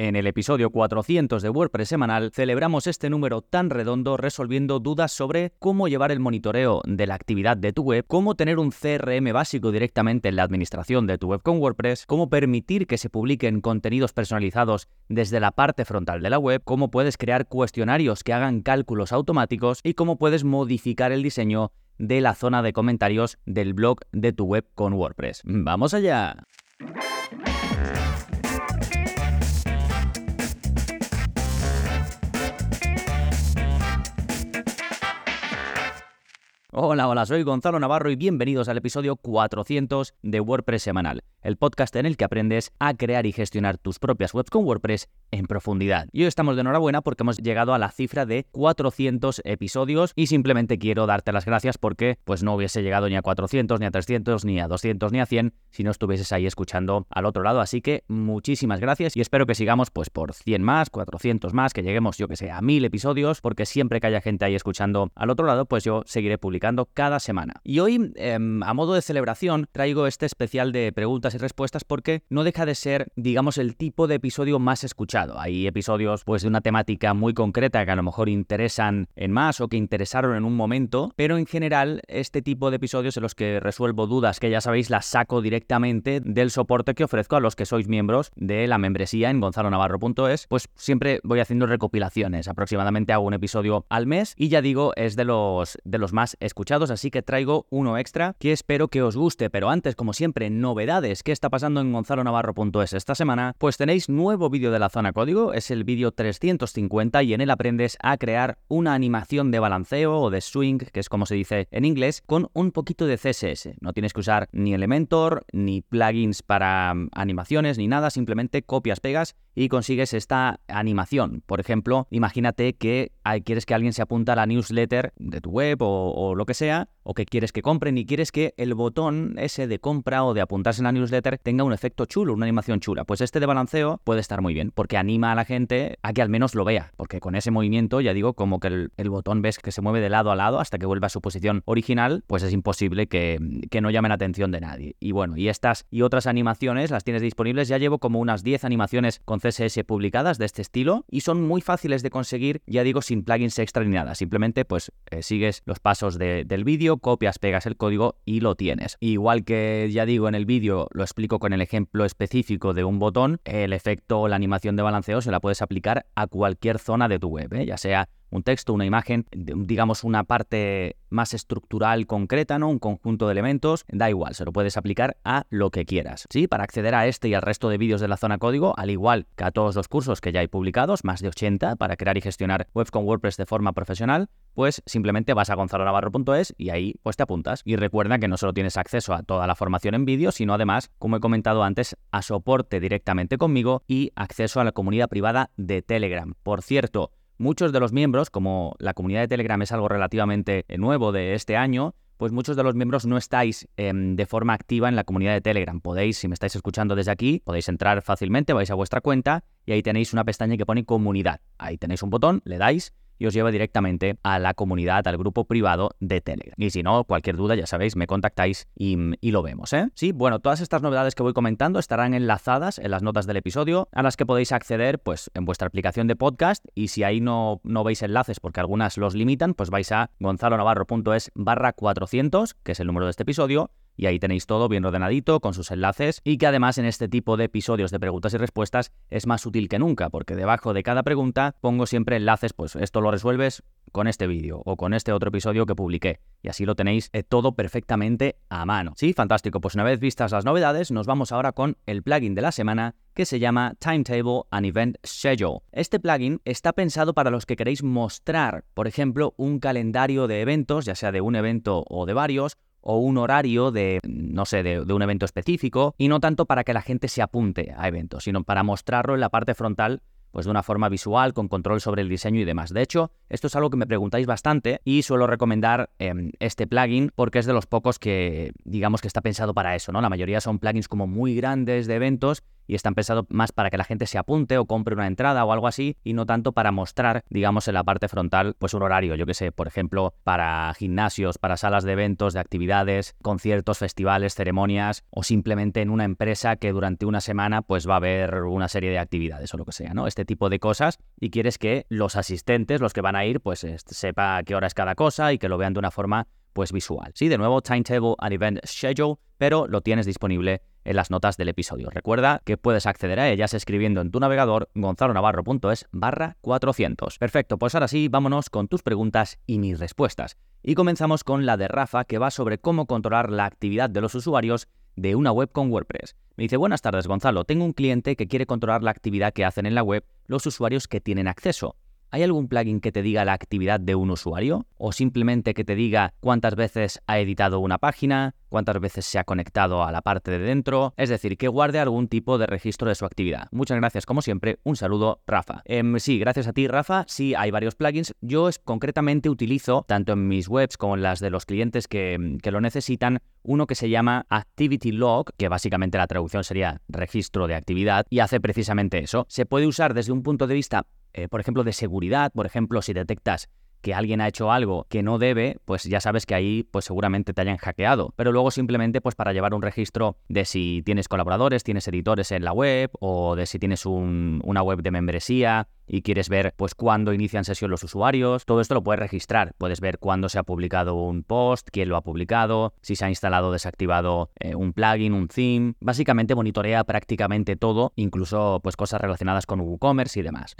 En el episodio 400 de WordPress semanal celebramos este número tan redondo resolviendo dudas sobre cómo llevar el monitoreo de la actividad de tu web, cómo tener un CRM básico directamente en la administración de tu web con WordPress, cómo permitir que se publiquen contenidos personalizados desde la parte frontal de la web, cómo puedes crear cuestionarios que hagan cálculos automáticos y cómo puedes modificar el diseño de la zona de comentarios del blog de tu web con WordPress. ¡Vamos allá! Hola, hola, soy Gonzalo Navarro y bienvenidos al episodio 400 de WordPress Semanal, el podcast en el que aprendes a crear y gestionar tus propias webs con WordPress en profundidad. Y hoy estamos de enhorabuena porque hemos llegado a la cifra de 400 episodios y simplemente quiero darte las gracias porque pues no hubiese llegado ni a 400, ni a 300, ni a 200, ni a 100 si no estuvieses ahí escuchando al otro lado. Así que muchísimas gracias y espero que sigamos pues por 100 más, 400 más, que lleguemos yo que sé a 1000 episodios porque siempre que haya gente ahí escuchando al otro lado pues yo seguiré publicando cada semana. Y hoy, em, a modo de celebración, traigo este especial de preguntas y respuestas porque no deja de ser, digamos, el tipo de episodio más escuchado. Hay episodios, pues, de una temática muy concreta que a lo mejor interesan en más o que interesaron en un momento, pero en general, este tipo de episodios en los que resuelvo dudas que ya sabéis las saco directamente del soporte que ofrezco a los que sois miembros de la membresía en gonzalonavarro.es, pues siempre voy haciendo recopilaciones. Aproximadamente hago un episodio al mes y ya digo, es de los, de los más escuchados, así que traigo uno extra que espero que os guste. Pero antes, como siempre, novedades. ¿Qué está pasando en gonzalonavarro.es esta semana? Pues tenéis nuevo vídeo de la zona código, es el vídeo 350 y en él aprendes a crear una animación de balanceo o de swing, que es como se dice en inglés, con un poquito de CSS. No tienes que usar ni Elementor, ni plugins para mm, animaciones, ni nada, simplemente copias, pegas y consigues esta animación. Por ejemplo, imagínate que quieres que alguien se apunta a la newsletter de tu web o, lo que sea, o que quieres que compren y quieres que el botón ese de compra o de apuntarse en la newsletter tenga un efecto chulo, una animación chula. Pues este de balanceo puede estar muy bien, porque anima a la gente a que al menos lo vea, porque con ese movimiento, ya digo, como que el, botón ves que se mueve de lado a lado hasta que vuelva a su posición original, pues es imposible que, que no llamen la atención de nadie. Y bueno, y estas y otras animaciones las tienes disponibles, ya llevo como unas 10 animaciones con CSS publicadas de este estilo y son muy fáciles de conseguir, ya digo, sin plugins extra ni nada. Simplemente pues eh, sigues los pasos del vídeo, copias, pegas el código y lo tienes. Igual que ya digo en el vídeo, lo explico con el ejemplo específico de un botón, el efecto o la animación de balanceo se la puedes aplicar a cualquier zona de tu web, ¿eh? ya sea un texto, una imagen, digamos una parte más estructural concreta, ¿no? Un conjunto de elementos, da igual, se lo puedes aplicar a lo que quieras. Sí, para acceder a este y al resto de vídeos de la zona código, al igual que a todos los cursos que ya hay publicados, más de 80 para crear y gestionar webs con WordPress de forma profesional, pues simplemente vas a gonzalonavarro.es y ahí pues te apuntas. Y recuerda que no solo tienes acceso a toda la formación en vídeo, sino además, como he comentado antes, a soporte directamente conmigo y acceso a la comunidad privada de Telegram. Por cierto, muchos de los miembros, como la comunidad de Telegram es algo relativamente nuevo de este año, pues muchos de los miembros no estáis em, de forma activa en la comunidad de Telegram. Podéis, si me estáis escuchando desde aquí, podéis entrar fácilmente, vais a vuestra cuenta y ahí tenéis una pestaña que pone comunidad. Ahí tenéis un botón, le dais y os lleva directamente a la comunidad, al grupo privado de Telegram. Y si no, cualquier duda, ya sabéis, me contactáis y, lo vemos, ¿eh? Sí, bueno, todas estas novedades que voy comentando estarán enlazadas en las notas del episodio, a las que podéis acceder, pues, en vuestra aplicación de podcast, y si ahí no, no veis enlaces porque algunas los limitan, pues vais a gonzalonavarro.es barra 400, que es el número de este episodio, y ahí tenéis todo bien ordenadito con sus enlaces y que además en este tipo de episodios de preguntas y respuestas es más útil que nunca porque debajo de cada pregunta pongo siempre enlaces, pues esto lo resuelves con este vídeo o con este otro episodio que publiqué y así lo tenéis eh, todo perfectamente a mano. Sí, fantástico, pues una vez vistas las novedades nos vamos ahora con el plugin de la semana que se llama Timetable and Event Schedule. Este plugin está pensado para los que queréis mostrar, por ejemplo, un calendario de eventos, ya sea de un evento o de varios, o un horario de, no sé, de, un evento específico, y no tanto para que la gente se apunte a eventos, sino para mostrarlo en la parte frontal pues de una forma visual, con control sobre el diseño y demás. De hecho, esto es algo que me preguntáis bastante y suelo recomendar em, este plugin porque es de los pocos que digamos que está pensado para eso, ¿no? La mayoría son plugins como muy grandes de eventos y están pensados más para que la gente se apunte o compre una entrada o algo así y no tanto para mostrar, digamos, en la parte frontal, pues un horario, yo que sé, por ejemplo, para gimnasios, para salas de eventos, de actividades, conciertos, festivales, ceremonias o simplemente en una empresa que durante una semana pues va a haber una serie de actividades o lo que sea, ¿no? Este tipo de cosas y quieres que los asistentes, los que van a ir, pues sepa qué hora es cada cosa y que lo vean de una forma pues visual. Sí, de nuevo, Timetable and Event Schedule, pero lo tienes disponible en las notas del episodio. Recuerda que puedes acceder a ellas escribiendo en tu navegador gonzalonavarro.es barra 400. Perfecto, pues ahora sí, vámonos con tus preguntas y mis respuestas. Y comenzamos con la de Rafa, que va sobre cómo controlar la actividad de los usuarios de una web con WordPress. Me dice, buenas tardes Gonzalo, tengo un cliente que quiere controlar la actividad que hacen en la web los usuarios que tienen acceso. ¿Hay algún plugin que te diga la actividad de un usuario? ¿O simplemente que te diga cuántas veces ha editado una página, cuántas veces se ha conectado a la parte de dentro? Es decir, que guarde algún tipo de registro de su actividad. Muchas gracias, como siempre. Un saludo, Rafa. Em, sí, gracias a ti, Rafa. Sí, hay varios plugins. Yo concretamente utilizo, tanto en mis webs como en las de los clientes que, que lo necesitan, uno que se llama Activity Log, que básicamente la traducción sería registro de actividad, y hace precisamente eso. Se puede usar desde un punto de vista eh, por ejemplo, de seguridad, por ejemplo, si detectas que alguien ha hecho algo que no debe, pues ya sabes que ahí pues seguramente te hayan hackeado. Pero luego simplemente pues para llevar un registro de si tienes colaboradores, tienes editores en la web o de si tienes una web de membresía y quieres ver pues cuándo inician sesión los usuarios, todo esto lo puedes registrar. Puedes ver cuándo se ha publicado un post, quién lo ha publicado, si se ha instalado o desactivado eh, un plugin, un theme. Básicamente monitorea prácticamente todo, incluso pues cosas relacionadas con WooCommerce y demás.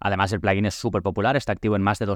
Además el plugin es súper popular, está activo en más de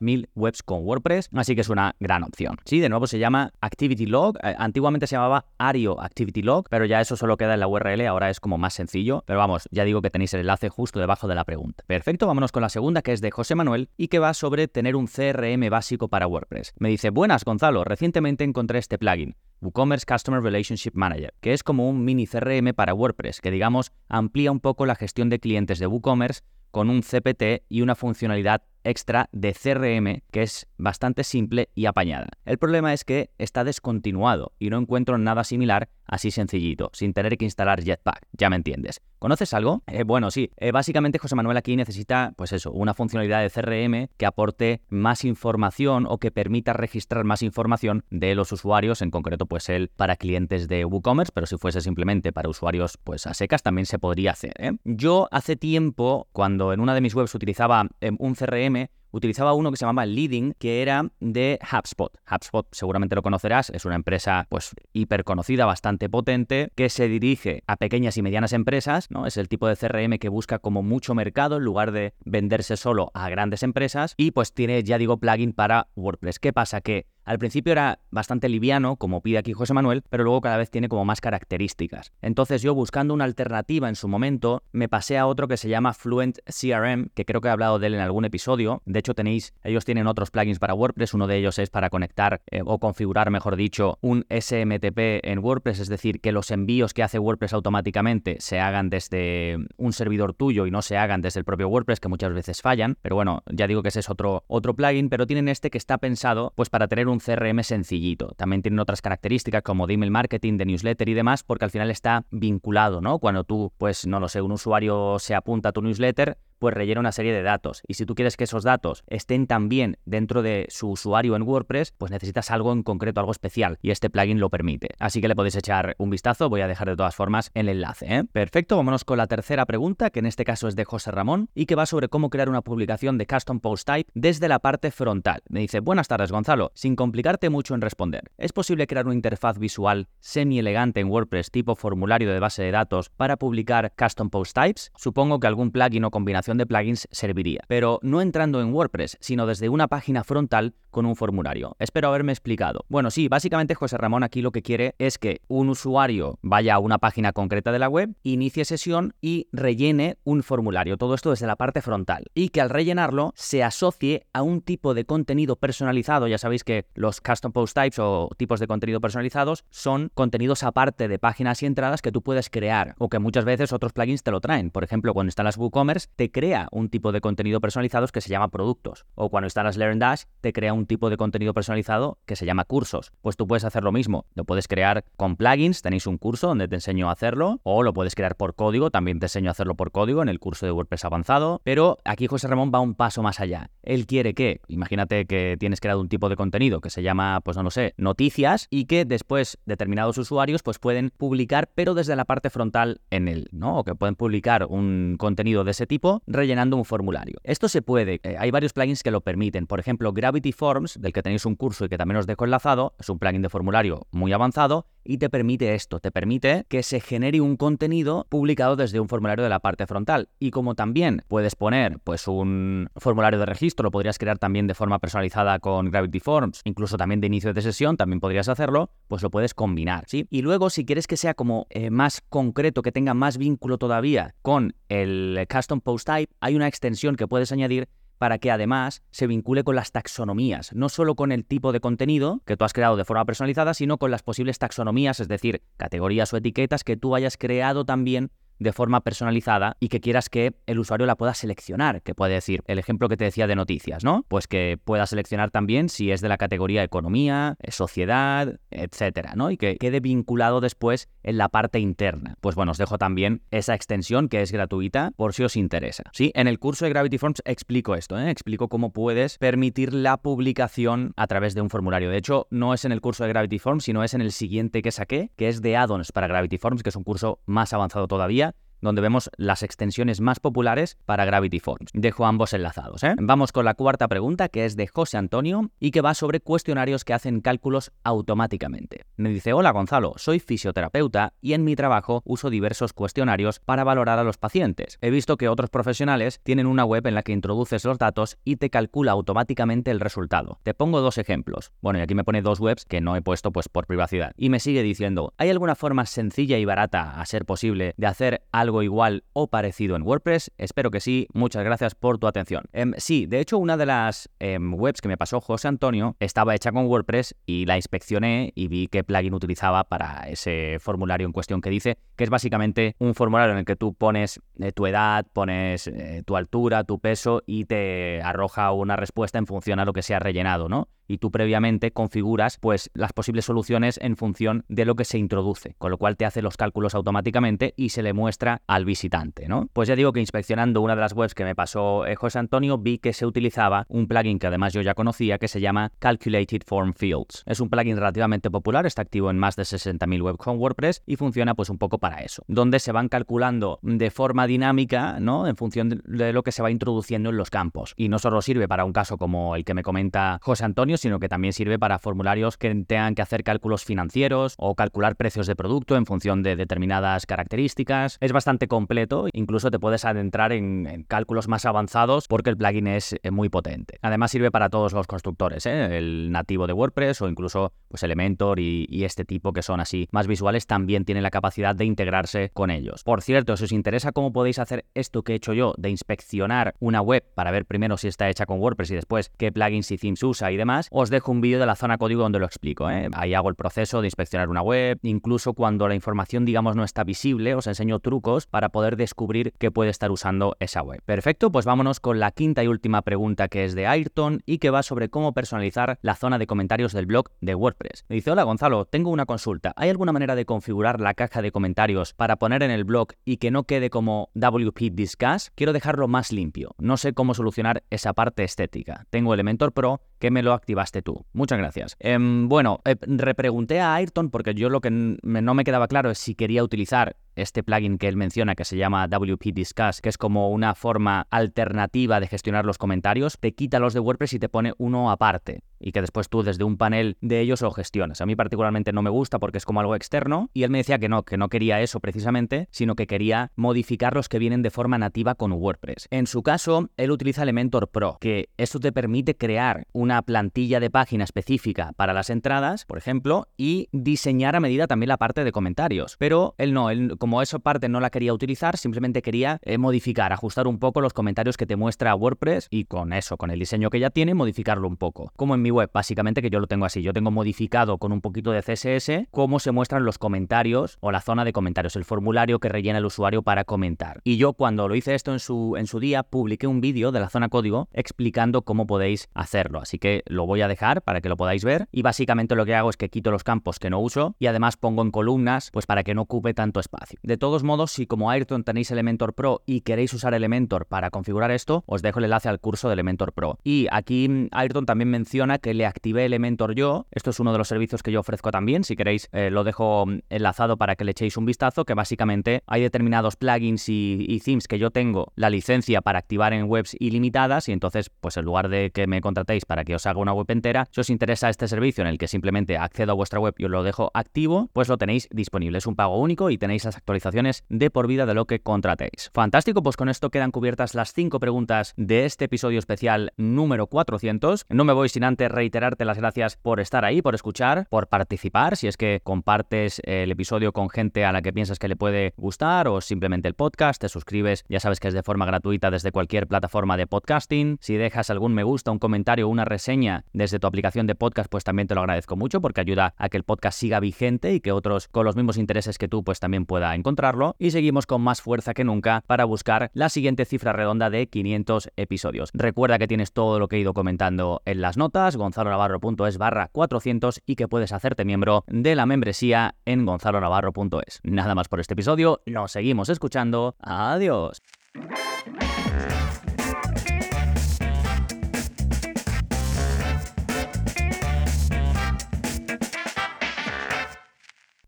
200.000 webs con WordPress, así que es una gran opción. Sí, de nuevo se llama Activity Log, eh, antiguamente se llamaba Ario Activity Log, pero ya eso solo queda en la URL, ahora es como más sencillo, pero vamos, ya digo que tenéis el enlace justo debajo de la pregunta. Perfecto, vámonos con la segunda que es de José Manuel y que va sobre tener un CRM básico para WordPress. Me dice, buenas Gonzalo, recientemente encontré este plugin. WooCommerce Customer Relationship Manager, que es como un mini CRM para WordPress, que digamos amplía un poco la gestión de clientes de WooCommerce con un CPT y una funcionalidad extra de CRM que es bastante simple y apañada. El problema es que está descontinuado y no encuentro nada similar así sencillito, sin tener que instalar Jetpack, ya me entiendes. ¿Conoces algo? Eh, bueno, sí. Eh, básicamente José Manuel aquí necesita, pues eso, una funcionalidad de CRM que aporte más información o que permita registrar más información de los usuarios, en concreto pues él para clientes de WooCommerce, pero si fuese simplemente para usuarios pues a secas también se podría hacer. ¿eh? Yo hace tiempo, cuando en una de mis webs utilizaba un CRM, utilizaba uno que se llamaba Leading, que era de HubSpot. HubSpot seguramente lo conocerás, es una empresa pues hiper conocida, bastante potente, que se dirige a pequeñas y medianas empresas, ¿no? Es el tipo de CRM que busca como mucho mercado en lugar de venderse solo a grandes empresas y pues tiene, ya digo, plugin para WordPress. ¿Qué pasa? Que al principio era bastante liviano, como pide aquí José Manuel, pero luego cada vez tiene como más características. Entonces yo buscando una alternativa en su momento, me pasé a otro que se llama Fluent CRM, que creo que he hablado de él en algún episodio. De hecho tenéis, ellos tienen otros plugins para WordPress, uno de ellos es para conectar eh, o configurar, mejor dicho, un SMTP en WordPress, es decir, que los envíos que hace WordPress automáticamente se hagan desde un servidor tuyo y no se hagan desde el propio WordPress, que muchas veces fallan. Pero bueno, ya digo que ese es otro, otro plugin, pero tienen este que está pensado pues para tener un un CRM sencillito. También tienen otras características como de email marketing, de newsletter y demás, porque al final está vinculado, ¿no? Cuando tú, pues no lo sé, un usuario se apunta a tu newsletter, pues rellena una serie de datos. Y si tú quieres que esos datos estén también dentro de su usuario en WordPress, pues necesitas algo en concreto, algo especial. Y este plugin lo permite. Así que le podéis echar un vistazo. Voy a dejar de todas formas el enlace. ¿eh? Perfecto, vámonos con la tercera pregunta, que en este caso es de José Ramón y que va sobre cómo crear una publicación de Custom Post Type desde la parte frontal. Me dice, buenas tardes Gonzalo, sin complicarte mucho en responder. ¿Es posible crear una interfaz visual semi elegante en WordPress tipo formulario de base de datos para publicar Custom Post Types? Supongo que algún plugin o combinación de plugins serviría, pero no entrando en WordPress, sino desde una página frontal con un formulario. Espero haberme explicado. Bueno, sí, básicamente José Ramón aquí lo que quiere es que un usuario vaya a una página concreta de la web, inicie sesión y rellene un formulario. Todo esto desde la parte frontal. Y que al rellenarlo se asocie a un tipo de contenido personalizado. Ya sabéis que los custom post types o tipos de contenido personalizados son contenidos aparte de páginas y entradas que tú puedes crear o que muchas veces otros plugins te lo traen. Por ejemplo, cuando instalas WooCommerce, te crea un tipo de contenido personalizado que se llama productos. O cuando instalas Learn Dash, te crea un tipo de contenido personalizado que se llama cursos. Pues tú puedes hacer lo mismo. Lo puedes crear con plugins, tenéis un curso donde te enseño a hacerlo, o lo puedes crear por código, también te enseño a hacerlo por código en el curso de WordPress avanzado. Pero aquí José Ramón va un paso más allá. Él quiere que, imagínate que tienes creado un tipo de contenido que se llama, pues no lo sé, noticias, y que después determinados usuarios pues pueden publicar, pero desde la parte frontal en él, ¿no? O que pueden publicar un contenido de ese tipo rellenando un formulario. Esto se puede, eh, hay varios plugins que lo permiten. Por ejemplo, Gravity Forms, del que tenéis un curso y que también os dejo enlazado, es un plugin de formulario muy avanzado y te permite esto, te permite que se genere un contenido publicado desde un formulario de la parte frontal. Y como también puedes poner pues un formulario de registro, lo podrías crear también de forma personalizada con Gravity Forms, incluso también de inicio de sesión, también podrías hacerlo, pues lo puedes combinar, ¿sí? Y luego si quieres que sea como eh, más concreto, que tenga más vínculo todavía con el Custom Post Type, hay una extensión que puedes añadir para que además se vincule con las taxonomías, no solo con el tipo de contenido que tú has creado de forma personalizada, sino con las posibles taxonomías, es decir, categorías o etiquetas que tú hayas creado también de forma personalizada y que quieras que el usuario la pueda seleccionar, que puede decir el ejemplo que te decía de noticias, ¿no? Pues que pueda seleccionar también si es de la categoría economía, eh, sociedad, etcétera, ¿no? Y que quede vinculado después en la parte interna. Pues bueno, os dejo también esa extensión que es gratuita por si os interesa. Sí, en el curso de Gravity Forms explico esto, ¿eh? explico cómo puedes permitir la publicación a través de un formulario. De hecho, no es en el curso de Gravity Forms, sino es en el siguiente que saqué, que es de add-ons para Gravity Forms, que es un curso más avanzado todavía donde vemos las extensiones más populares para Gravity Forms. Dejo ambos enlazados. ¿eh? Vamos con la cuarta pregunta, que es de José Antonio y que va sobre cuestionarios que hacen cálculos automáticamente. Me dice, hola Gonzalo, soy fisioterapeuta y en mi trabajo uso diversos cuestionarios para valorar a los pacientes. He visto que otros profesionales tienen una web en la que introduces los datos y te calcula automáticamente el resultado. Te pongo dos ejemplos. Bueno, y aquí me pone dos webs que no he puesto pues por privacidad. Y me sigue diciendo, ¿hay alguna forma sencilla y barata, a ser posible, de hacer algo igual o parecido en WordPress? Espero que sí. Muchas gracias por tu atención. Em, sí, de hecho, una de las em, webs que me pasó José Antonio estaba hecha con WordPress y la inspeccioné y vi qué plugin utilizaba para ese formulario en cuestión que dice, que es básicamente un formulario en el que tú pones eh, tu edad, pones eh, tu altura, tu peso y te arroja una respuesta en función a lo que se ha rellenado, ¿no? Y tú previamente configuras pues las posibles soluciones en función de lo que se introduce, con lo cual te hace los cálculos automáticamente y se le muestra al visitante, ¿no? Pues ya digo que inspeccionando una de las webs que me pasó eh, José Antonio vi que se utilizaba un plugin que además yo ya conocía que se llama Calculated Form Fields. Es un plugin relativamente popular, está activo en más de 60.000 webs con WordPress y funciona pues un poco para eso, donde se van calculando de forma dinámica, ¿no? En función de lo que se va introduciendo en los campos. Y no solo sirve para un caso como el que me comenta José Antonio, sino que también sirve para formularios que tengan que hacer cálculos financieros o calcular precios de producto en función de determinadas características. Es bastante completo, incluso te puedes adentrar en, cálculos más avanzados porque el plugin es eh, muy potente. Además sirve para todos los constructores, ¿eh? el nativo de WordPress o incluso pues Elementor y, y este tipo que son así más visuales también tienen la capacidad de integrarse con ellos. Por cierto, si os interesa cómo podéis hacer esto que he hecho yo de inspeccionar una web para ver primero si está hecha con WordPress y después qué plugins y themes usa y demás, os dejo un vídeo de la zona código donde lo explico. ¿eh? Ahí hago el proceso de inspeccionar una web, incluso cuando la información, digamos, no está visible, os enseño trucos para poder descubrir qué puede estar usando esa web. Perfecto, pues vámonos con la quinta y última pregunta que es de Ayrton y que va sobre cómo personalizar la zona de comentarios del blog de WordPress. Me dice, hola Gonzalo, tengo una consulta. ¿Hay alguna manera de configurar la caja de comentarios para poner en el blog y que no quede como WP Discuss? Quiero dejarlo más limpio. No sé cómo solucionar esa parte estética. Tengo Elementor Pro que me lo activaste tú. Muchas gracias. Em, bueno, eh, repregunté a Ayrton porque yo lo que no me quedaba claro es si quería utilizar este plugin que él menciona que se llama WP Discuss, que es como una forma alternativa de gestionar los comentarios, te quita los de WordPress y te pone uno aparte y que después tú desde un panel de ellos lo gestionas. A mí particularmente no me gusta porque es como algo externo y él me decía que no, que no quería eso precisamente, sino que quería modificar los que vienen de forma nativa con WordPress. En su caso, él utiliza Elementor Pro, que eso te permite crear una plantilla de página específica para las entradas, por ejemplo, y diseñar a medida también la parte de comentarios. Pero él no, él como esa parte no la quería utilizar, simplemente quería eh, modificar, ajustar un poco los comentarios que te muestra WordPress y con eso, con el diseño que ya tiene, modificarlo un poco. Como en mi web, básicamente que yo lo tengo así. Yo tengo modificado con un poquito de CSS cómo se muestran los comentarios o la zona de comentarios, el formulario que rellena el usuario para comentar. Y yo cuando lo hice esto en su, en su día, publiqué un vídeo de la zona código explicando cómo podéis hacerlo. Así que lo voy a dejar para que lo podáis ver. Y básicamente lo que hago es que quito los campos que no uso y además pongo en columnas, pues para que no ocupe tanto espacio. De todos modos, si como Ayrton tenéis Elementor Pro y queréis usar Elementor para configurar esto, os dejo el enlace al curso de Elementor Pro. Y aquí mm, Ayrton también menciona que le activé Elementor yo. Esto es uno de los servicios que yo ofrezco también. Si queréis, eh, lo dejo mm, enlazado para que le echéis un vistazo, que básicamente hay determinados plugins y, themes que yo tengo la licencia para activar en webs ilimitadas y entonces, pues en lugar de que me contratéis para que os haga una web entera, si os interesa este servicio en el que simplemente accedo a vuestra web y os lo dejo activo, pues lo tenéis disponible. Es un pago único y tenéis actualizaciones de por vida de lo que contratéis. Fantástico, pues con esto quedan cubiertas las cinco preguntas de este episodio especial número 400. No me voy sin antes reiterarte las gracias por estar ahí, por escuchar, por participar, si es que compartes el episodio con gente a la que piensas que le puede gustar o simplemente el podcast, te suscribes, ya sabes que es de forma gratuita desde cualquier plataforma de podcasting. Si dejas algún me gusta, un comentario o una reseña desde tu aplicación de podcast, pues también te lo agradezco mucho porque ayuda a que el podcast siga vigente y que otros con los mismos intereses que tú pues también encontrarlo. Y seguimos con más fuerza que nunca para buscar la siguiente cifra redonda de 500 episodios. Recuerda que tienes todo lo que he ido comentando en las notas, gonzalonavarro.es barra 400 y que puedes hacerte miembro de la membresía en gonzalonavarro.es. Nada más por este episodio, nos seguimos escuchando. Adiós.